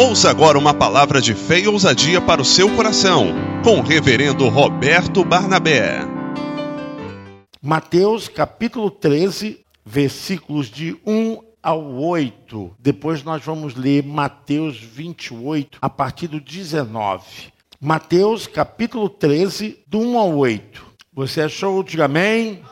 Ouça agora uma palavra de fé e ousadia para o seu coração, com o reverendo Roberto Barnabé. Mateus capítulo 13, versículos de 1 ao 8. Depois nós vamos ler Mateus 28, a partir do 19. Mateus capítulo 13, do 1 ao 8. Você achou? Diga amém.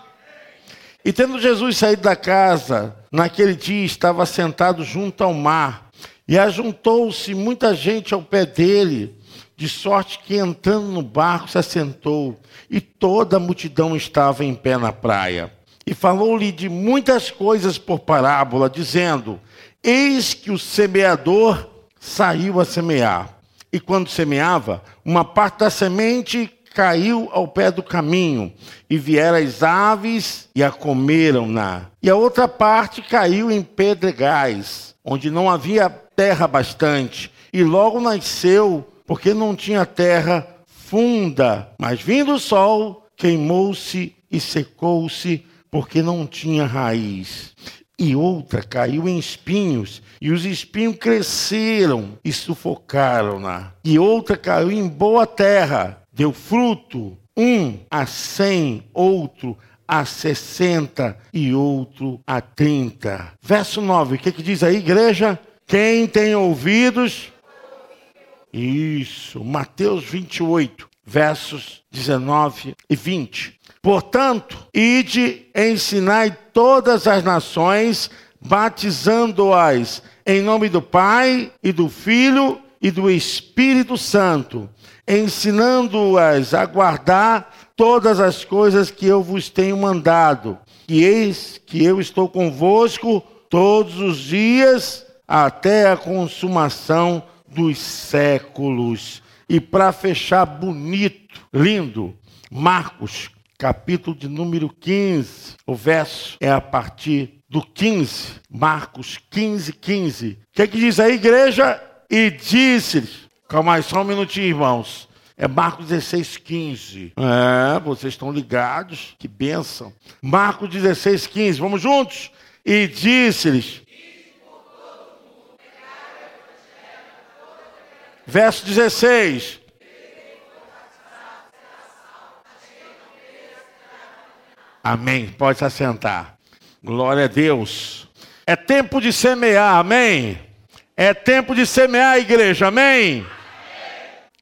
E tendo Jesus saído da casa, naquele dia estava sentado junto ao mar, e ajuntou-se muita gente ao pé dele, de sorte que entrando no barco se assentou, e toda a multidão estava em pé na praia. E falou-lhe de muitas coisas por parábola, dizendo: Eis que o semeador saiu a semear. E quando semeava, uma parte da semente caiu ao pé do caminho, e vieram as aves e a comeram-na. E a outra parte caiu em pedregais, onde não havia terra bastante, e logo nasceu, porque não tinha terra funda. Mas vindo o sol, queimou-se e secou-se, porque não tinha raiz. E outra caiu em espinhos, e os espinhos cresceram e sufocaram-na. E outra caiu em boa terra, deu fruto, um a cem, outro a sessenta e outro a trinta. Verso 9, o que, que diz aí, igreja? Quem tem ouvidos? Isso, Mateus 28, versos 19 e 20. Portanto, ide ensinai todas as nações, batizando-as em nome do Pai e do Filho e do Espírito Santo ensinando-as a guardar todas as coisas que eu vos tenho mandado. E eis que eu estou convosco todos os dias até a consumação dos séculos. E para fechar bonito, lindo, Marcos, capítulo de número 15, o verso é a partir do 15, Marcos 15, 15. O que, é que diz a igreja? E disse-lhes, Calma aí, só um minutinho, irmãos. É Marcos 16, 15. É, vocês estão ligados? Que bênção. Marcos 16, 15. Vamos juntos? E disse-lhes. Verso 16. Amém. Pode se assentar. Glória a Deus. É tempo de semear. Amém. É tempo de semear a igreja. Amém.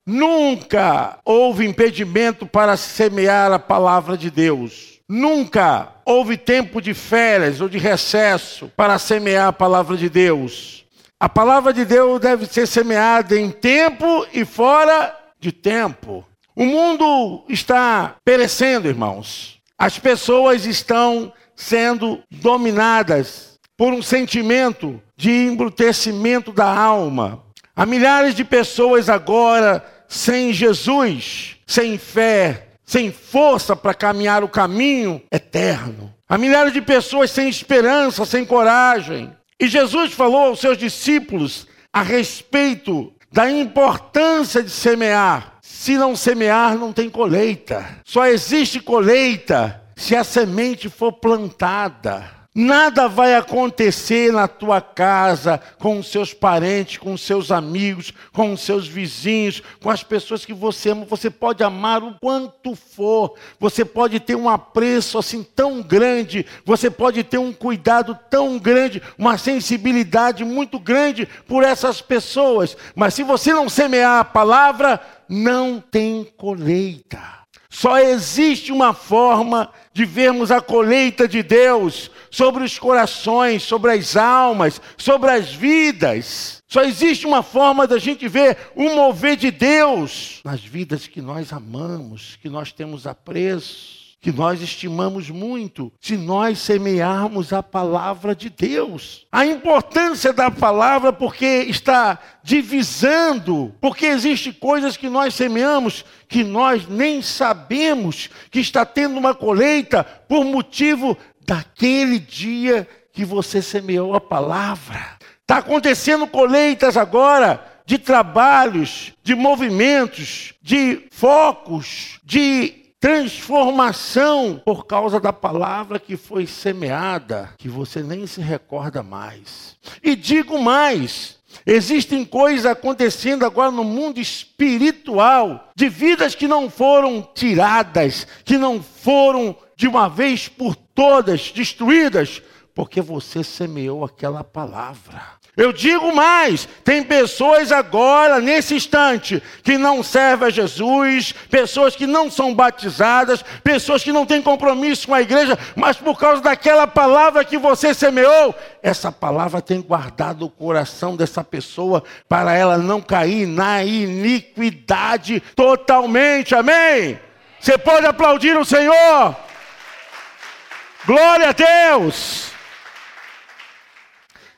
Nunca houve impedimento para semear a palavra de Deus. Nunca houve tempo de férias ou de recesso para semear a palavra de Deus. A palavra de Deus deve ser semeada em tempo e fora de tempo. O mundo está perecendo, irmãos. As pessoas estão sendo dominadas por um sentimento de embrutecimento da alma. Há milhares de pessoas agora sem Jesus, sem fé, sem força para caminhar o caminho eterno. Há milhares de pessoas sem esperança, sem coragem. E Jesus falou aos seus discípulos a respeito da importância de semear. Se não semear, não tem colheita. Só existe colheita se a semente for plantada. Nada vai acontecer na tua casa, com os seus parentes, com os seus amigos, com os seus vizinhos, com as pessoas que você ama. Você pode amar o quanto for, você pode ter um apreço assim tão grande, você pode ter um cuidado tão grande, uma sensibilidade muito grande por essas pessoas. Mas se você não semear a palavra, não tem colheita. Só existe uma forma de vermos a colheita de Deus sobre os corações, sobre as almas, sobre as vidas. Só existe uma forma da gente ver o mover de Deus nas vidas que nós amamos, que nós temos apreço que nós estimamos muito, se nós semearmos a palavra de Deus. A importância da palavra porque está divisando, porque existe coisas que nós semeamos que nós nem sabemos que está tendo uma colheita por motivo daquele dia que você semeou a palavra. Está acontecendo colheitas agora de trabalhos, de movimentos, de focos, de transformação por causa da palavra que foi semeada, que você nem se recorda mais. E digo mais: Existem coisas acontecendo agora no mundo espiritual, de vidas que não foram tiradas, que não foram de uma vez por todas destruídas, porque você semeou aquela palavra. Eu digo mais: tem pessoas agora, nesse instante, que não servem a Jesus, pessoas que não são batizadas, pessoas que não têm compromisso com a igreja, mas por causa daquela palavra que você semeou, essa palavra tem guardado o coração dessa pessoa para ela não cair na iniquidade totalmente. Amém? Você pode aplaudir o Senhor? Glória a Deus!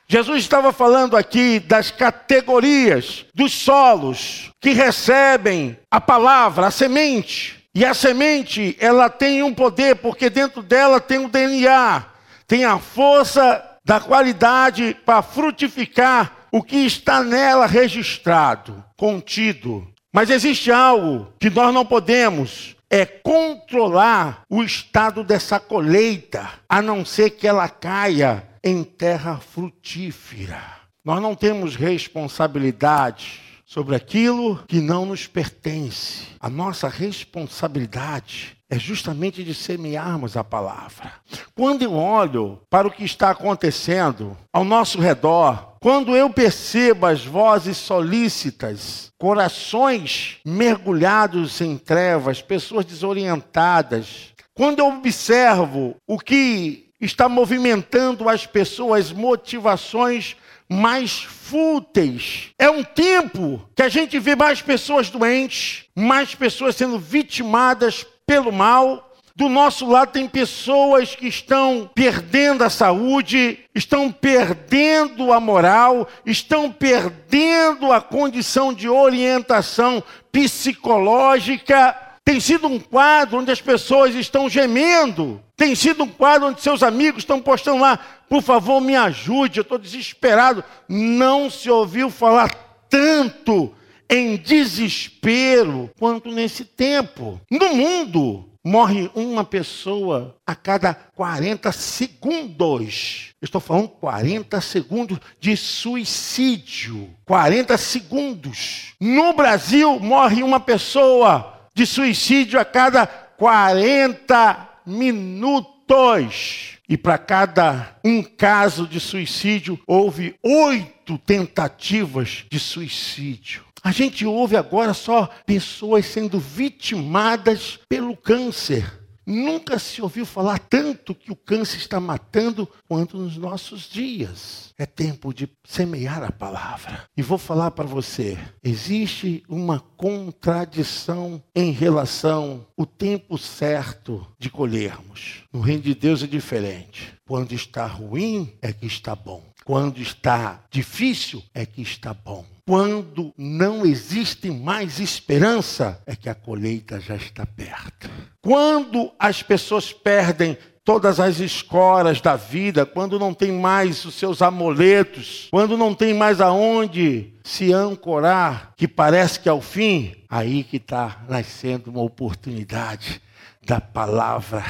Jesus estava falando aqui das categorias dos solos que recebem a palavra, a semente. E a semente, ela tem um poder, porque dentro dela tem o DNA, tem a força da qualidade para frutificar o que está nela registrado, contido. Mas existe algo que nós não podemos é controlar o estado dessa colheita, a não ser que ela caia em terra frutífera. Nós não temos responsabilidade sobre aquilo que não nos pertence. A nossa responsabilidade é justamente de semearmos a palavra. Quando eu olho para o que está acontecendo ao nosso redor, quando eu percebo as vozes solícitas, corações mergulhados em trevas, pessoas desorientadas, quando eu observo o que está movimentando as pessoas, motivações mais fúteis. É um tempo que a gente vê mais pessoas doentes, mais pessoas sendo vitimadas pelo mal. Do nosso lado tem pessoas que estão perdendo a saúde, estão perdendo a moral, estão perdendo a condição de orientação psicológica tem sido um quadro onde as pessoas estão gemendo. Tem sido um quadro onde seus amigos estão postando lá, por favor, me ajude, eu estou desesperado. Não se ouviu falar tanto em desespero quanto nesse tempo. No mundo, morre uma pessoa a cada 40 segundos. Estou falando 40 segundos de suicídio. 40 segundos. No Brasil, morre uma pessoa de suicídio a cada 40 minutos. E para cada um caso de suicídio, houve oito tentativas de suicídio. A gente ouve agora só pessoas sendo vitimadas pelo câncer. Nunca se ouviu falar tanto que o câncer está matando quanto nos nossos dias. É tempo de semear a palavra. E vou falar para você: existe uma contradição em relação ao tempo certo de colhermos. No reino de Deus é diferente. Quando está ruim, é que está bom. Quando está difícil, é que está bom. Quando não existe mais esperança, é que a colheita já está perto. Quando as pessoas perdem todas as escoras da vida, quando não tem mais os seus amuletos, quando não tem mais aonde se ancorar, que parece que é o fim, aí que está nascendo uma oportunidade da palavra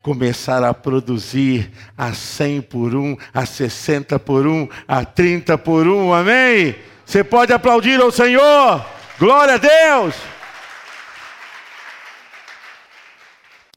começar a produzir a 100 por um, a 60 por um, a 30 por um, amém? Você pode aplaudir ao Senhor. Glória a Deus.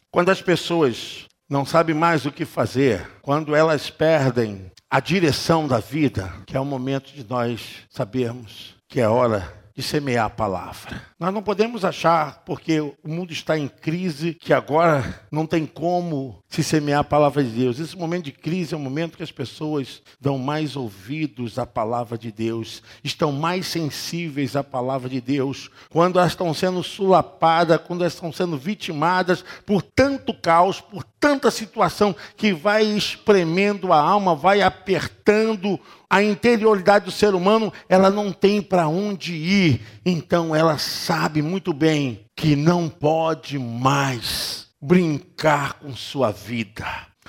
Quando as pessoas não sabem mais o que fazer, quando elas perdem a direção da vida, que é o momento de nós sabermos que é hora de semear a palavra. Nós não podemos achar, porque o mundo está em crise, que agora não tem como se semear a palavra de Deus. Esse momento de crise é o momento que as pessoas dão mais ouvidos à palavra de Deus, estão mais sensíveis à palavra de Deus, quando elas estão sendo sulapadas, quando elas estão sendo vitimadas por tanto caos, por tanta situação que vai espremendo a alma, vai apertando a interioridade do ser humano, ela não tem para onde ir. Então ela sabe muito bem que não pode mais brincar com sua vida.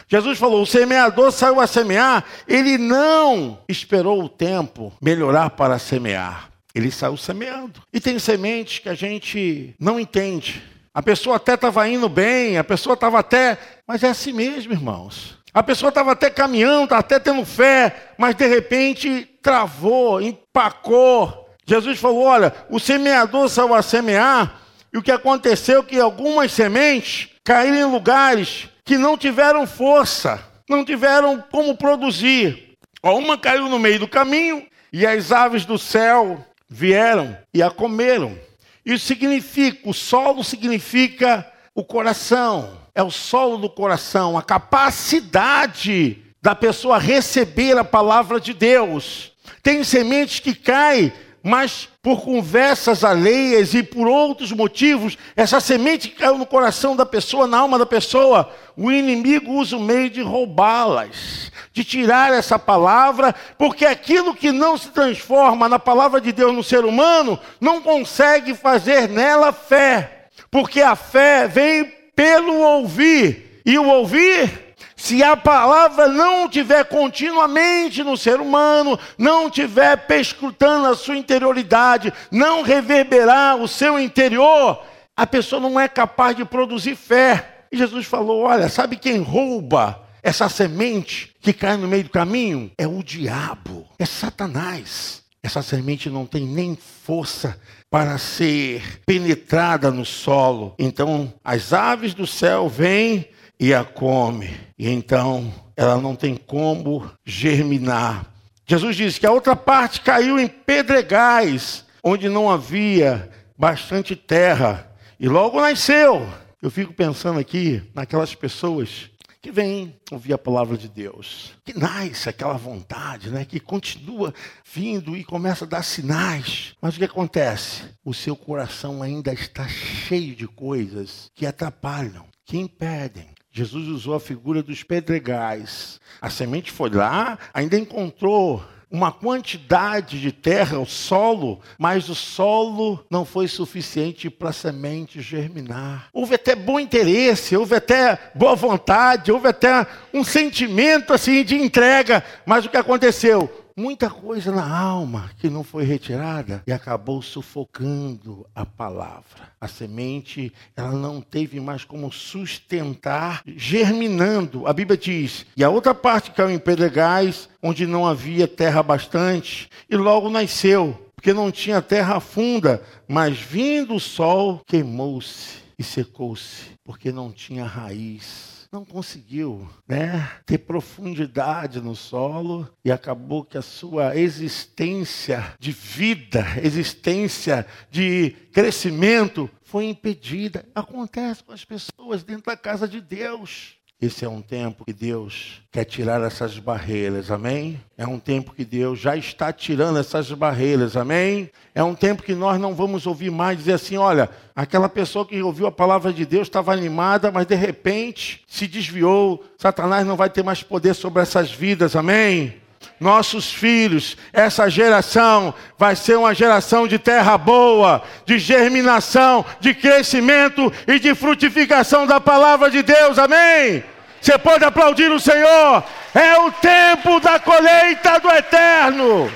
Jesus falou: o semeador saiu a semear, ele não esperou o tempo melhorar para semear. Ele saiu semeando. E tem sementes que a gente não entende. A pessoa até estava indo bem, a pessoa estava até. Mas é assim mesmo, irmãos. A pessoa estava até caminhando, até tendo fé, mas de repente travou, empacou. Jesus falou: Olha, o semeador saiu a semear, e o que aconteceu é que algumas sementes caíram em lugares que não tiveram força, não tiveram como produzir. Uma caiu no meio do caminho, e as aves do céu vieram e a comeram. Isso significa, o solo significa o coração, é o solo do coração, a capacidade da pessoa receber a palavra de Deus. Tem sementes que caem, mas por conversas alheias e por outros motivos, essa semente que caiu no coração da pessoa, na alma da pessoa, o inimigo usa o meio de roubá-las, de tirar essa palavra, porque aquilo que não se transforma na palavra de Deus no ser humano, não consegue fazer nela fé, porque a fé vem pelo ouvir. E o ouvir, se a palavra não tiver continuamente no ser humano, não tiver perscrutando a sua interioridade, não reverberar o seu interior, a pessoa não é capaz de produzir fé. E Jesus falou: Olha, sabe quem rouba essa semente que cai no meio do caminho? É o diabo, é Satanás. Essa semente não tem nem força para ser penetrada no solo. Então as aves do céu vêm e a come. E então ela não tem como germinar. Jesus disse que a outra parte caiu em pedregais, onde não havia bastante terra, e logo nasceu. Eu fico pensando aqui naquelas pessoas que vem ouvir a palavra de Deus, que nasce aquela vontade, né, que continua vindo e começa a dar sinais. Mas o que acontece? O seu coração ainda está cheio de coisas que atrapalham, que impedem. Jesus usou a figura dos pedregais. A semente foi lá, ainda encontrou uma quantidade de terra, o solo, mas o solo não foi suficiente para a semente germinar. Houve até bom interesse, houve até boa vontade, houve até um sentimento assim de entrega, mas o que aconteceu? Muita coisa na alma que não foi retirada e acabou sufocando a palavra. A semente, ela não teve mais como sustentar, germinando. A Bíblia diz: e a outra parte caiu em pedregais, onde não havia terra bastante, e logo nasceu, porque não tinha terra funda, mas vindo o sol, queimou-se e secou-se, porque não tinha raiz não conseguiu né, ter profundidade no solo e acabou que a sua existência de vida, existência de crescimento foi impedida. Acontece com as pessoas dentro da casa de Deus. Esse é um tempo que Deus quer tirar essas barreiras, amém? É um tempo que Deus já está tirando essas barreiras, amém? É um tempo que nós não vamos ouvir mais dizer assim: olha, aquela pessoa que ouviu a palavra de Deus estava animada, mas de repente se desviou, Satanás não vai ter mais poder sobre essas vidas, amém? Nossos filhos, essa geração vai ser uma geração de terra boa, de germinação, de crescimento e de frutificação da palavra de Deus, amém? Você pode aplaudir o Senhor, é o tempo da colheita do eterno.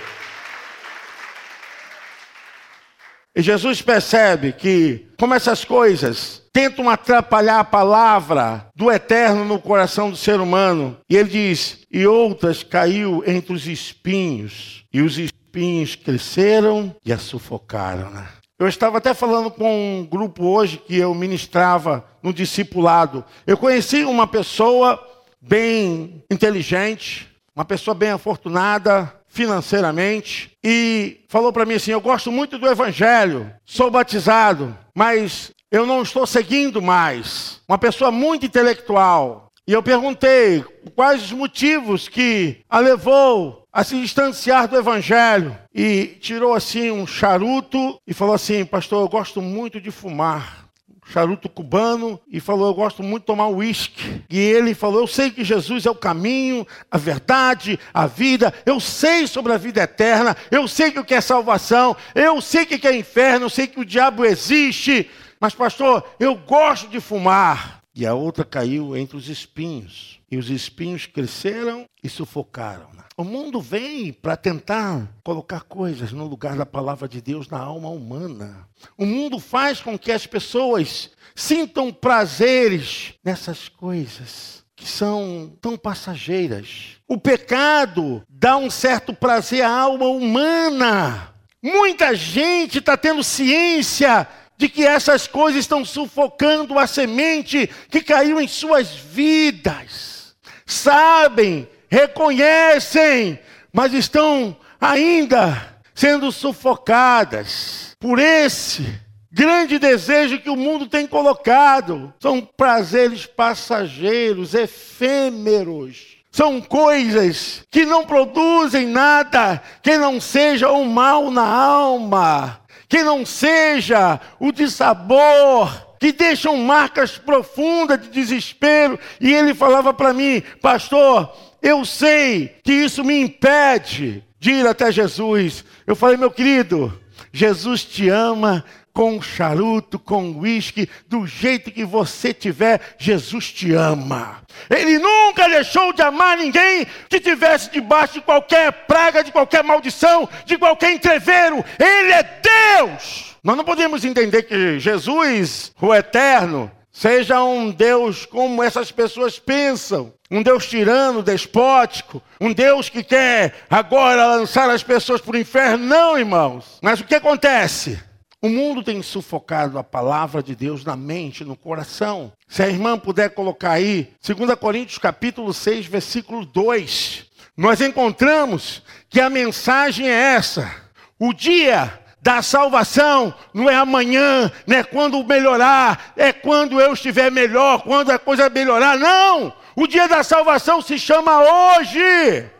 E Jesus percebe que, como essas coisas tentam atrapalhar a palavra do eterno no coração do ser humano, e ele diz: e outras caiu entre os espinhos, e os espinhos cresceram e a sufocaram. Eu estava até falando com um grupo hoje que eu ministrava no discipulado. Eu conheci uma pessoa bem inteligente, uma pessoa bem afortunada, financeiramente e falou para mim assim: Eu gosto muito do Evangelho, sou batizado, mas eu não estou seguindo mais. Uma pessoa muito intelectual. E eu perguntei quais os motivos que a levou a se distanciar do Evangelho. E tirou assim um charuto e falou assim: Pastor, eu gosto muito de fumar charuto cubano e falou: Eu gosto muito de tomar uísque. E ele falou: Eu sei que Jesus é o caminho, a verdade, a vida. Eu sei sobre a vida eterna. Eu sei que o que é salvação. Eu sei que é inferno. Eu sei que o diabo existe. Mas, pastor, eu gosto de fumar. E a outra caiu entre os espinhos. E os espinhos cresceram e sufocaram. O mundo vem para tentar colocar coisas no lugar da palavra de Deus na alma humana. O mundo faz com que as pessoas sintam prazeres nessas coisas. que são tão passageiras. O pecado dá um certo prazer à alma humana. Muita gente está tendo ciência de que essas coisas estão sufocando a semente que caiu em suas vidas. Sabem, reconhecem, mas estão ainda sendo sufocadas por esse grande desejo que o mundo tem colocado. São prazeres passageiros, efêmeros. São coisas que não produzem nada que não seja o mal na alma, que não seja o dissabor, que deixam marcas profundas de desespero. E ele falava para mim, pastor, eu sei que isso me impede de ir até Jesus. Eu falei, meu querido, Jesus te ama com charuto, com uísque, do jeito que você tiver, Jesus te ama. Ele nunca deixou de amar ninguém que tivesse debaixo de qualquer praga, de qualquer maldição, de qualquer entreveiro. Ele é Deus. Nós não podemos entender que Jesus, o eterno, seja um Deus como essas pessoas pensam. Um Deus tirano, despótico, um Deus que quer agora lançar as pessoas para o inferno. Não, irmãos. Mas o que acontece? O mundo tem sufocado a palavra de Deus na mente, no coração. Se a irmã puder colocar aí, 2 Coríntios capítulo 6, versículo 2. Nós encontramos que a mensagem é essa: o dia da salvação não é amanhã, não é quando melhorar, é quando eu estiver melhor, quando a coisa melhorar. Não! O dia da salvação se chama hoje.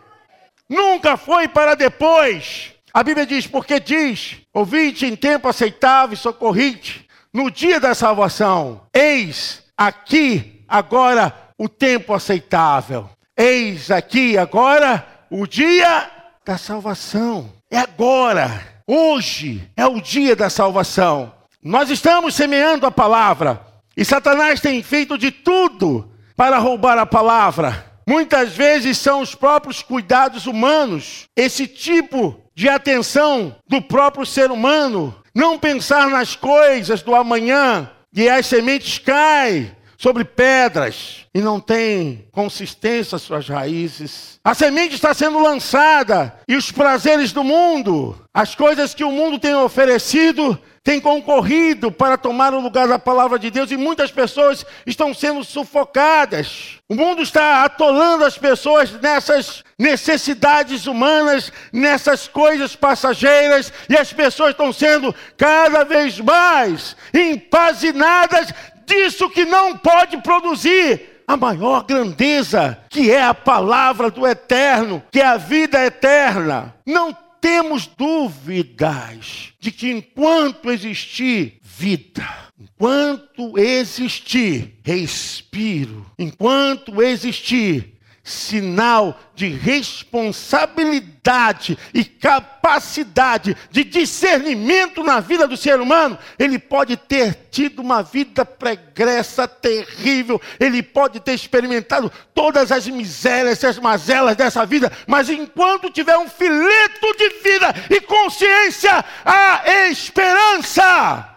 Nunca foi para depois. A Bíblia diz, porque diz, ouvinte em tempo aceitável socorrite, no dia da salvação, eis aqui agora o tempo aceitável. Eis aqui agora o dia da salvação. É agora, hoje é o dia da salvação. Nós estamos semeando a palavra e Satanás tem feito de tudo para roubar a palavra. Muitas vezes são os próprios cuidados humanos, esse tipo de atenção do próprio ser humano, não pensar nas coisas do amanhã, e as sementes caem sobre pedras e não tem consistência suas raízes. A semente está sendo lançada e os prazeres do mundo, as coisas que o mundo tem oferecido, têm concorrido para tomar o lugar da palavra de Deus e muitas pessoas estão sendo sufocadas. O mundo está atolando as pessoas nessas necessidades humanas, nessas coisas passageiras e as pessoas estão sendo cada vez mais empazinadas disso que não pode produzir a maior grandeza, que é a palavra do eterno, que é a vida eterna. Não temos dúvidas de que enquanto existir vida, enquanto existir respiro, enquanto existir sinal de responsabilidade e capacidade de discernimento na vida do ser humano, ele pode ter tido uma vida pregressa terrível, ele pode ter experimentado todas as misérias, as mazelas dessa vida, mas enquanto tiver um fileto de vida e consciência, há esperança.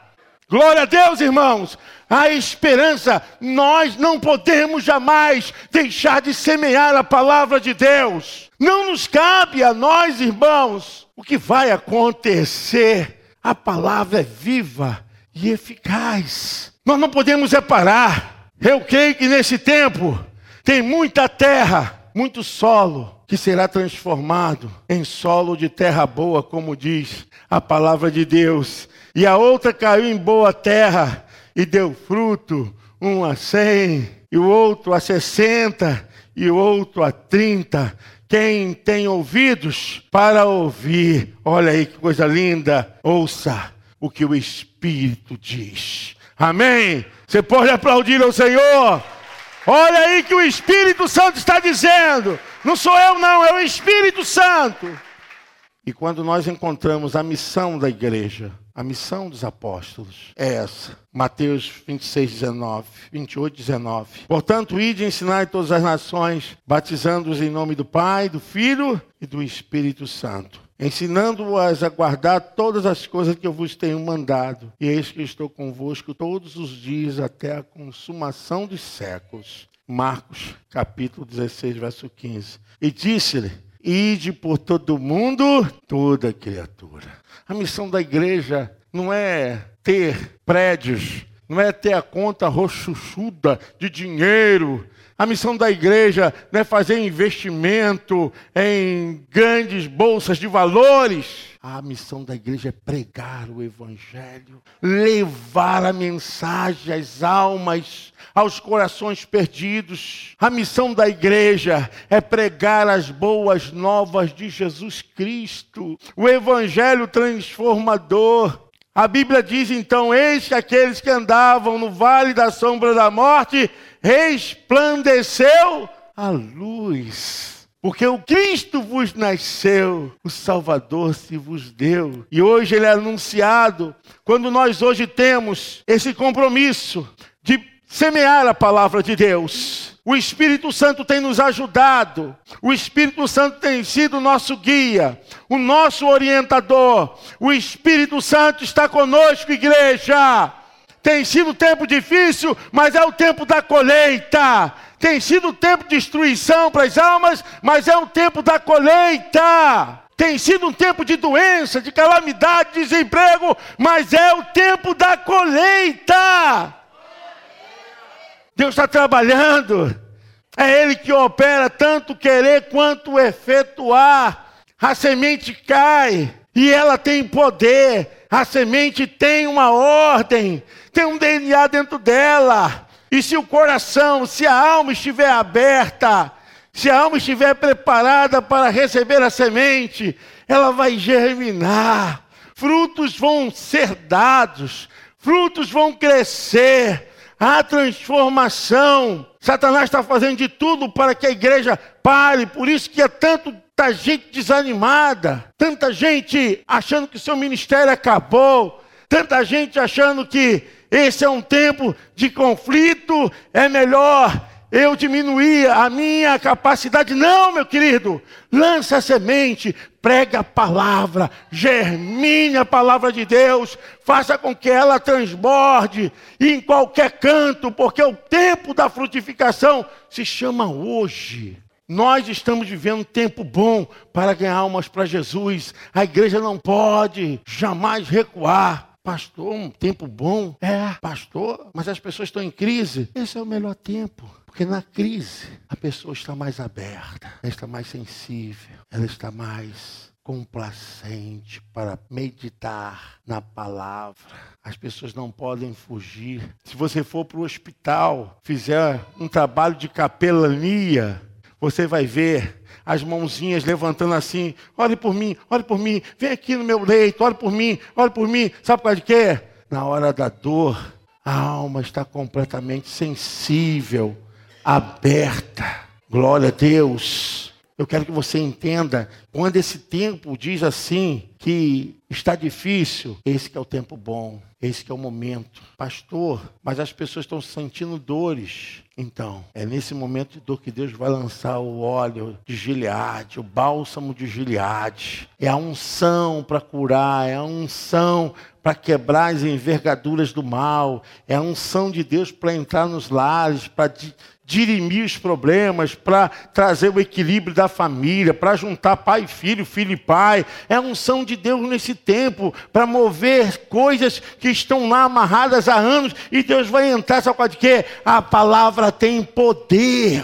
Glória a Deus, irmãos a esperança, nós não podemos jamais deixar de semear a palavra de Deus. Não nos cabe a nós, irmãos, o que vai acontecer. A palavra é viva e eficaz. Nós não podemos reparar. Eu creio que nesse tempo tem muita terra, muito solo que será transformado em solo de terra boa, como diz a palavra de Deus. E a outra caiu em boa terra e deu fruto, um a cem, e o outro a sessenta, e o outro a trinta. Quem tem ouvidos para ouvir, olha aí que coisa linda, ouça o que o Espírito diz. Amém? Você pode aplaudir ao Senhor. Olha aí que o Espírito Santo está dizendo. Não sou eu, não, é o Espírito Santo. E quando nós encontramos a missão da igreja, a missão dos apóstolos é essa. Mateus 26, 19, 28, 19. Portanto, ide e ensinai todas as nações, batizando-os em nome do Pai, do Filho e do Espírito Santo, ensinando-as a guardar todas as coisas que eu vos tenho mandado. E eis que estou convosco todos os dias até a consumação dos séculos. Marcos, capítulo 16, verso 15. E disse-lhe: Ide por todo mundo, toda criatura. A missão da igreja não é ter prédios, não é ter a conta rochuchuda de dinheiro, a missão da igreja não é fazer investimento em grandes bolsas de valores. A missão da igreja é pregar o evangelho, levar a mensagem às almas, aos corações perdidos. A missão da igreja é pregar as boas novas de Jesus Cristo, o evangelho transformador. A Bíblia diz então: Eis que aqueles que andavam no vale da sombra da morte resplandeceu a luz. Porque o Cristo vos nasceu, o Salvador se vos deu. E hoje ele é anunciado. Quando nós hoje temos esse compromisso de semear a palavra de Deus. O Espírito Santo tem nos ajudado, o Espírito Santo tem sido nosso guia, o nosso orientador. O Espírito Santo está conosco, igreja. Tem sido tempo difícil, mas é o tempo da colheita. Tem sido tempo de destruição para as almas, mas é o tempo da colheita. Tem sido um tempo de doença, de calamidade, de desemprego, mas é o tempo da colheita. Deus está trabalhando. É Ele que opera tanto querer quanto efetuar. A semente cai e ela tem poder. A semente tem uma ordem tem um DNA dentro dela. E se o coração, se a alma estiver aberta, se a alma estiver preparada para receber a semente, ela vai germinar, frutos vão ser dados, frutos vão crescer, há transformação. Satanás está fazendo de tudo para que a igreja pare, por isso que é tanto tanta gente desanimada, tanta gente achando que seu ministério acabou, tanta gente achando que esse é um tempo de conflito, é melhor eu diminuir a minha capacidade. Não, meu querido, lança a semente, prega a palavra, germine a palavra de Deus, faça com que ela transborde em qualquer canto, porque o tempo da frutificação se chama hoje. Nós estamos vivendo um tempo bom para ganhar almas para Jesus. A igreja não pode jamais recuar. Pastor, um tempo bom. É, pastor, mas as pessoas estão em crise. Esse é o melhor tempo. Porque na crise a pessoa está mais aberta, ela está mais sensível, ela está mais complacente para meditar na palavra. As pessoas não podem fugir. Se você for para o hospital, fizer um trabalho de capelania, você vai ver as mãozinhas levantando assim: olhe por mim, olhe por mim, vem aqui no meu leito, olhe por mim, olhe por mim. Sabe por causa de quê? Na hora da dor, a alma está completamente sensível, aberta. Glória a Deus. Eu quero que você entenda, quando esse tempo diz assim, que está difícil, esse que é o tempo bom, esse que é o momento. Pastor, mas as pessoas estão sentindo dores. Então, é nesse momento de dor que Deus vai lançar o óleo de Gileade, o bálsamo de Gileade. É a unção para curar, é a unção para quebrar as envergaduras do mal, é a unção de Deus para entrar nos lares, para dirimir os problemas, para trazer o equilíbrio da família, para juntar pai e filho, filho e pai. É a unção de Deus nesse tempo para mover coisas que estão lá amarradas há anos e Deus vai entrar, sabe qual de quê? A palavra tem poder.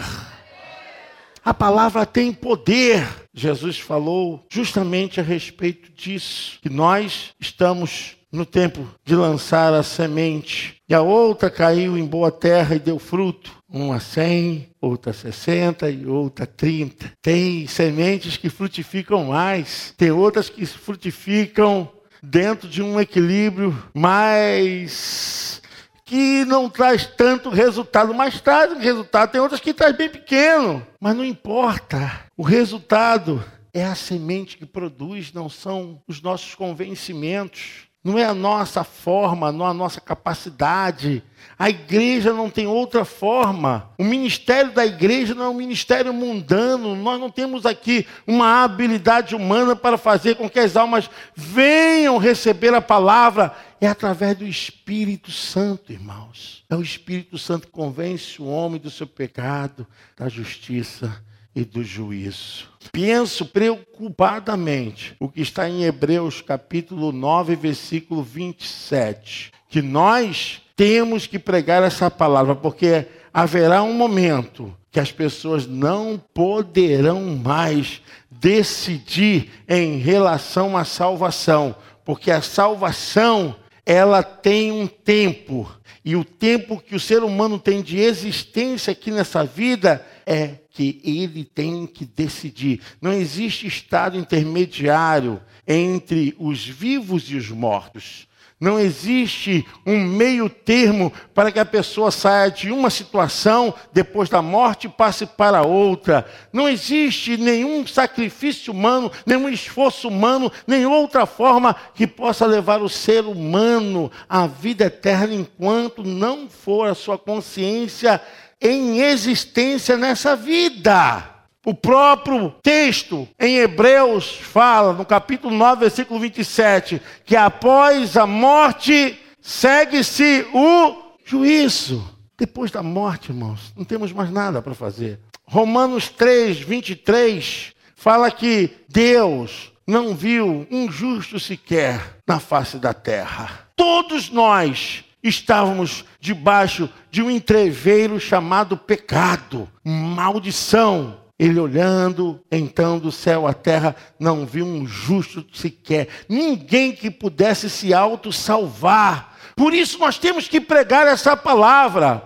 A palavra tem poder. Jesus falou justamente a respeito disso, que nós estamos no tempo de lançar a semente, e a outra caiu em boa terra e deu fruto, uma cem, outra sessenta e outra trinta. Tem sementes que frutificam mais, tem outras que frutificam dentro de um equilíbrio mais que não traz tanto resultado, mas traz resultado. Tem outras que traz bem pequeno, mas não importa. O resultado é a semente que produz, não são os nossos convencimentos. Não é a nossa forma, não é a nossa capacidade. A igreja não tem outra forma. O ministério da igreja não é um ministério mundano. Nós não temos aqui uma habilidade humana para fazer com que as almas venham receber a palavra é através do Espírito Santo, irmãos. É o Espírito Santo que convence o homem do seu pecado, da justiça e do juízo. Penso preocupadamente o que está em Hebreus capítulo 9, versículo 27, que nós temos que pregar essa palavra, porque haverá um momento que as pessoas não poderão mais decidir em relação à salvação, porque a salvação ela tem um tempo, e o tempo que o ser humano tem de existência aqui nessa vida é que ele tem que decidir. Não existe estado intermediário entre os vivos e os mortos. Não existe um meio termo para que a pessoa saia de uma situação depois da morte e passe para outra. Não existe nenhum sacrifício humano, nenhum esforço humano, nenhuma outra forma que possa levar o ser humano à vida eterna enquanto não for a sua consciência em existência nessa vida. O próprio texto em Hebreus fala, no capítulo 9, versículo 27, que após a morte segue-se o juízo. Depois da morte, irmãos, não temos mais nada para fazer. Romanos 3, 23 fala que Deus não viu um justo sequer na face da terra. Todos nós estávamos debaixo de um entreveiro chamado pecado, maldição. Ele olhando, então, do céu à terra, não viu um justo sequer, ninguém que pudesse se auto-salvar. Por isso nós temos que pregar essa palavra.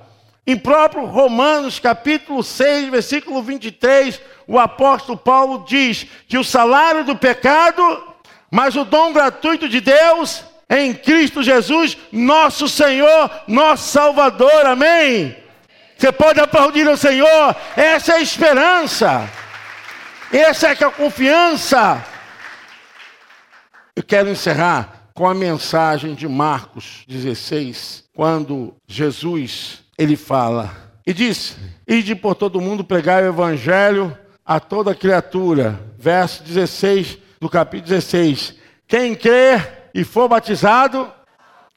Em próprio Romanos, capítulo 6, versículo 23, o apóstolo Paulo diz que o salário do pecado, mas o dom gratuito de Deus em Cristo Jesus, nosso Senhor, nosso Salvador. Amém? Você pode aplaudir o Senhor. Essa é a esperança. Essa é a confiança. Eu quero encerrar com a mensagem de Marcos 16, quando Jesus ele fala e disse: Ide por todo mundo pregar o evangelho a toda criatura. Verso 16 do capítulo 16. Quem crer e for batizado,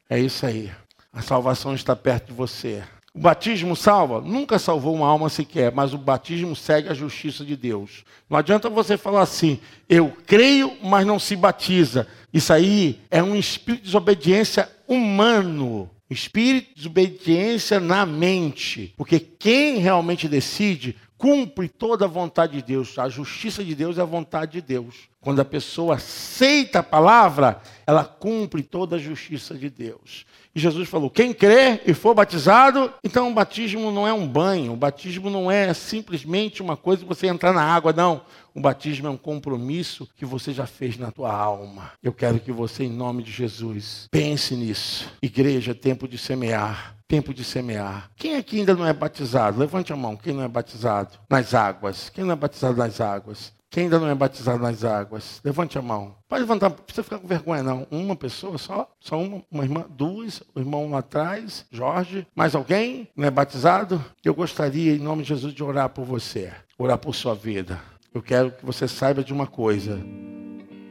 é isso aí. A salvação está perto de você. O batismo salva? Nunca salvou uma alma sequer, mas o batismo segue a justiça de Deus. Não adianta você falar assim, eu creio, mas não se batiza. Isso aí é um espírito de desobediência humano. Espírito de desobediência na mente. Porque quem realmente decide cumpre toda a vontade de Deus. A justiça de Deus é a vontade de Deus. Quando a pessoa aceita a palavra, ela cumpre toda a justiça de Deus. E Jesus falou: quem crê e for batizado, então o batismo não é um banho, o batismo não é simplesmente uma coisa de você entrar na água, não. O batismo é um compromisso que você já fez na tua alma. Eu quero que você, em nome de Jesus, pense nisso. Igreja, tempo de semear tempo de semear. Quem aqui ainda não é batizado? Levante a mão. Quem não é batizado nas águas? Quem não é batizado nas águas? Quem ainda não é batizado nas águas? Levante a mão. Pode levantar, não precisa ficar com vergonha, não. Uma pessoa só? Só uma, uma irmã? Duas? O irmão lá atrás? Jorge? Mais alguém? Não é batizado? Eu gostaria, em nome de Jesus, de orar por você. Orar por sua vida. Eu quero que você saiba de uma coisa.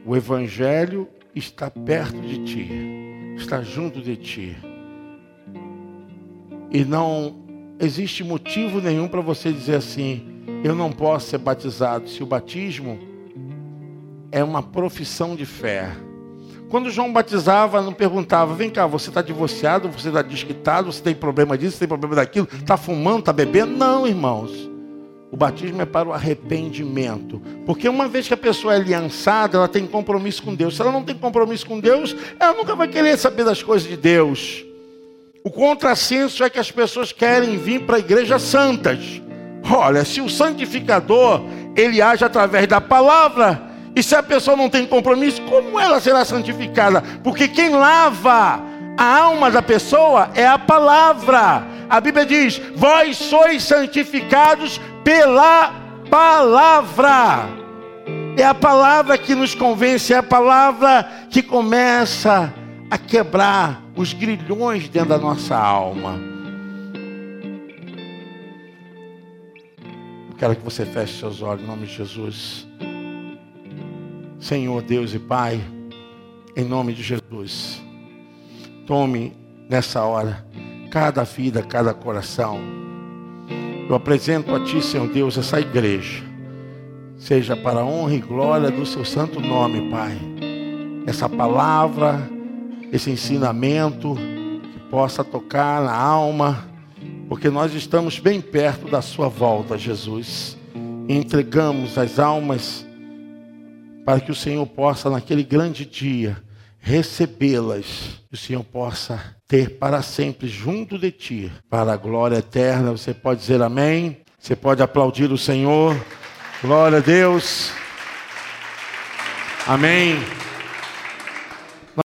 O Evangelho está perto de ti. Está junto de ti. E não existe motivo nenhum para você dizer assim: eu não posso ser batizado. Se o batismo é uma profissão de fé. Quando João batizava, não perguntava: vem cá, você está divorciado, você está desquitado, você tem problema disso, você tem problema daquilo, está fumando, está bebendo? Não, irmãos. O batismo é para o arrependimento. Porque uma vez que a pessoa é aliançada, ela tem compromisso com Deus. Se ela não tem compromisso com Deus, ela nunca vai querer saber das coisas de Deus. O contrassenso é que as pessoas querem vir para igrejas santas. Olha, se o santificador ele age através da palavra, e se a pessoa não tem compromisso, como ela será santificada? Porque quem lava a alma da pessoa é a palavra. A Bíblia diz: Vós sois santificados pela palavra. É a palavra que nos convence, é a palavra que começa a quebrar os grilhões dentro da nossa alma. Eu quero que você feche seus olhos em nome de Jesus. Senhor Deus e Pai, em nome de Jesus. Tome nessa hora cada vida, cada coração. Eu apresento a Ti, Senhor Deus, essa igreja. Seja para a honra e glória do Seu santo nome, Pai. Essa palavra, esse ensinamento que possa tocar na alma, porque nós estamos bem perto da Sua volta, Jesus. E entregamos as almas para que o Senhor possa, naquele grande dia, recebê-las. Que o Senhor possa ter para sempre junto de ti, para a glória eterna. Você pode dizer amém? Você pode aplaudir o Senhor. Glória a Deus. Amém.